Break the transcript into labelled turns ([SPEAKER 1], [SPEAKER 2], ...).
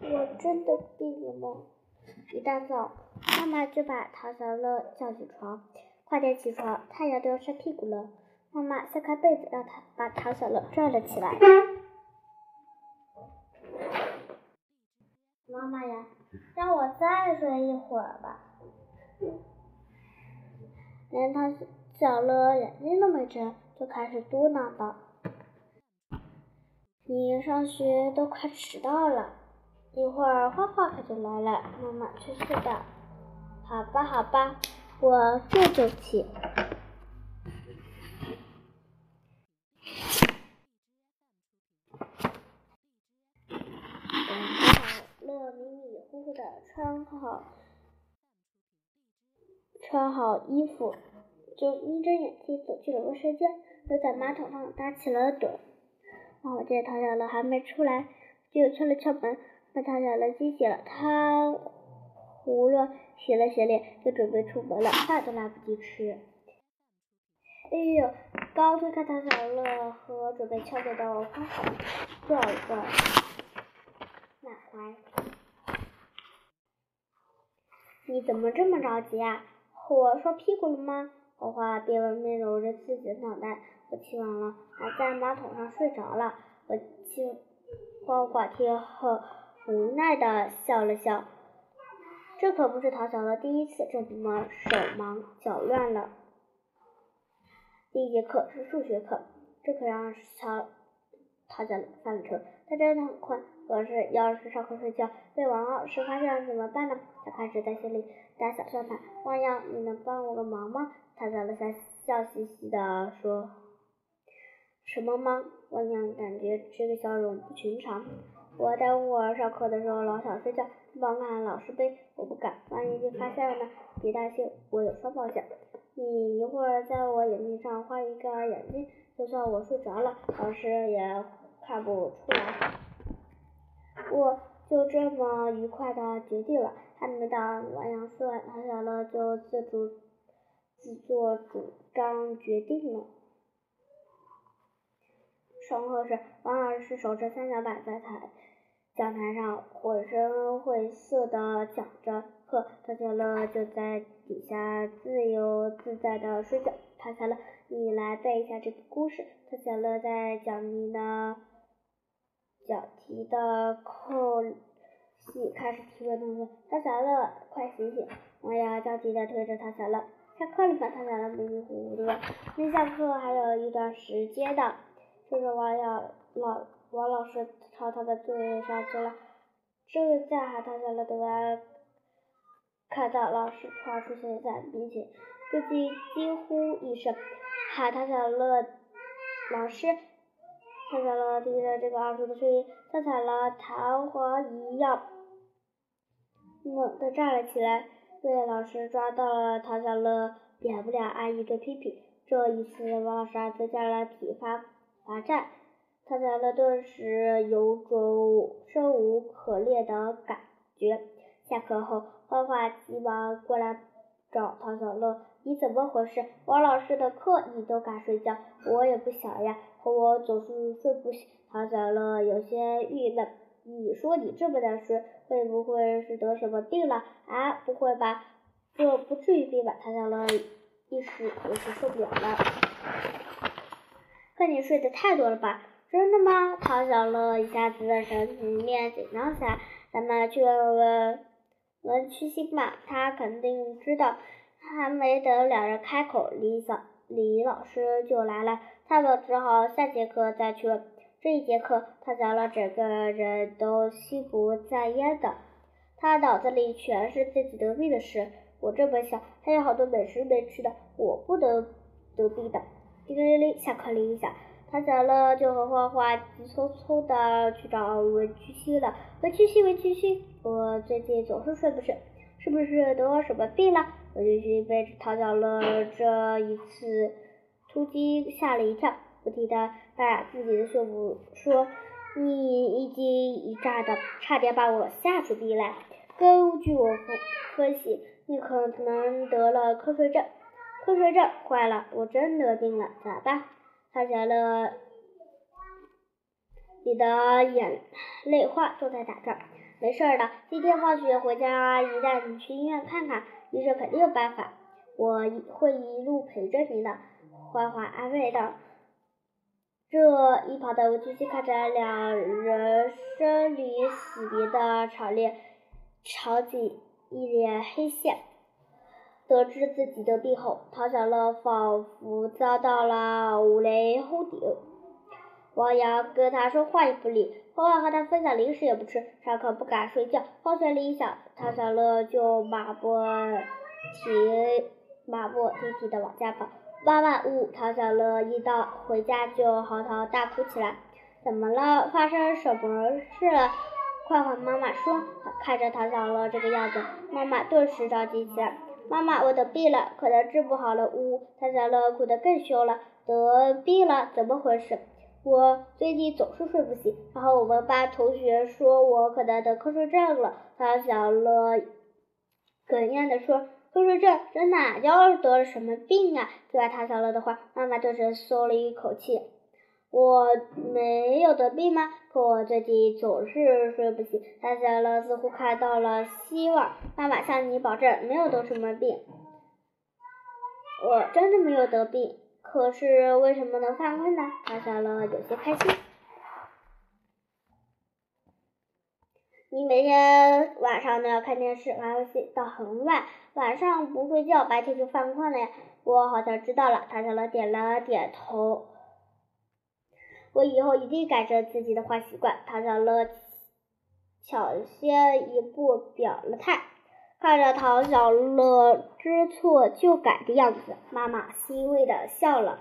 [SPEAKER 1] 我真的病了吗？一大早，妈妈就把陶小乐叫起床，快点起床，太阳都要晒屁股了。妈妈掀开被子，让他把陶小乐拽了起来。妈妈呀，让我再睡一会儿吧。连陶小乐眼睛都没睁，就开始嘟囔道：“你上学都快迟到了。”一会儿花花可就来了，妈妈催促道：“好吧，好吧，我这就去。”等好乐迷迷糊糊的穿好穿好衣服，就眯着眼睛走进了卫生间，又在马桶上打起了盹。王小见陶小乐还没出来，就敲了敲门。把他小乐惊醒了，他胡乱洗了洗脸，就准备出门了，饭都来不及吃。哎呦！刚推开陶小乐和准备敲门的花花，撞个满怀。你怎么这么着急啊？火烧屁股了吗？花花边闻边揉着自己的脑袋。我起晚了，还在马桶上睡着了。我听花花听后。无奈的笑了笑，这可不是陶小乐第一次这么手忙脚乱了。第一节课是数学课，这可让陶陶小乐犯了愁。他真的很困，可是要是上课睡觉被王老师发现了怎么办呢？他开始在心里打小算盘。汪洋，你能帮我个忙吗？陶小乐笑笑嘻嘻的说。什么忙？汪洋感觉这个笑容不寻常。我待会儿上课的时候老想睡觉，帮看老师背，我不敢，万一被发现了呢？别担心，我有双保险。你一会儿在我眼睛上画一个眼睛，就算我睡着了，老师也看不出来。我就这么愉快的决定了。还没等王阳说完，唐小乐就自主自作主张决定了。上课时，王老师手持三角板在台讲台上绘声绘色的讲着课，唐小乐就在底下自由自在的睡觉。唐小乐，你来背一下这个故事。唐小乐在讲你的讲题的空隙开始提问动作。唐小乐，快醒醒！王阳焦急的推着唐小乐。下课了吗？唐小乐迷迷糊糊的问。离下课还有一段时间的。就是，王老老王老师朝他的座位上去了，正在喊唐小乐的完，看到老师突然出现在面前，不禁惊呼一声，喊唐小乐老师。唐小乐听着这个二叔的声音，像踩了弹簧一样，猛地站了起来，被老师抓到了。唐小乐免不了挨一顿批评。这一次，王老师还增加了体罚。罚站，唐小乐顿时有种生无可恋的感觉。下课后，花花急忙过来找唐小乐：“你怎么回事？王老师的课你都敢睡觉？我也不想呀，可我总是睡不醒。”唐小乐有些郁闷：“你说你这么难睡，会不会是得什么病了？”“啊，不会吧，这不至于病吧？”唐小乐一时有些受不了了。看你睡得太多了吧？真的吗？唐小乐一下子神情变紧张起来。咱们去问问文曲星吧，他肯定知道。还没等两人开口，李小李老师就来了。他们只好下节课再去问。这一节课，唐小乐整个人都心不在焉的，他脑子里全是自己得病的事。我这么小，还有好多美食没吃的，我不能得病的。叮铃铃，下课铃一响，唐小乐就和花花急匆匆的去找文曲星了。文曲星，文曲星，我最近总是睡不着，是不是得什么病了？文曲星被唐小乐这一次突击吓了一跳，不停的把自己的胸部说：“你一惊一乍的，差点把我吓出病来。根据我分分析，你可能得了瞌睡症。”瞌睡症，坏了，我真得病了，咋办？唐小乐，你的眼泪花都在打转。没事的，今天放学回家，姨带你去医院看看，医生肯定有办法。我会一路陪着你的。欢欢安慰道。这一旁的吴七七看着两人生离死别的场面，场景一脸黑线。得知自己得病后，唐小乐仿佛遭到了五雷轰顶。王阳跟他说话也不理，欢欢和他分享零食也不吃，上课不敢睡觉。放学铃一响，唐小乐就马不停马不停蹄的往家跑。妈妈呜，唐小乐一到回家就嚎啕大哭起来。怎么了？发生什么事了？快和妈妈说。看着唐小乐这个样子，妈妈顿时着急起来。妈妈，我得病了，可能治不好了。呜，唐小乐哭得更凶了。得病了？怎么回事？我最近总是睡不醒，然后我们班同学说我可能得瞌睡症了。唐小乐哽咽地说。瞌睡症，这哪叫得了什么病啊？听完唐小乐的话，妈妈顿时松了一口气。我没有得病吗？可我最近总是睡不醒。唐小乐似乎看到了希望。妈妈向你保证，没有得什么病。我真的没有得病，可是为什么能犯困呢？唐小乐有些开心。你每天晚上都要看电视、玩游戏到很晚，晚上不睡觉，白天就犯困了呀。我好像知道了，唐小乐点了点头。我以后一定改正自己的坏习惯。唐小乐抢先一步表了态，看着唐小乐知错就改的样子，妈妈欣慰的笑了。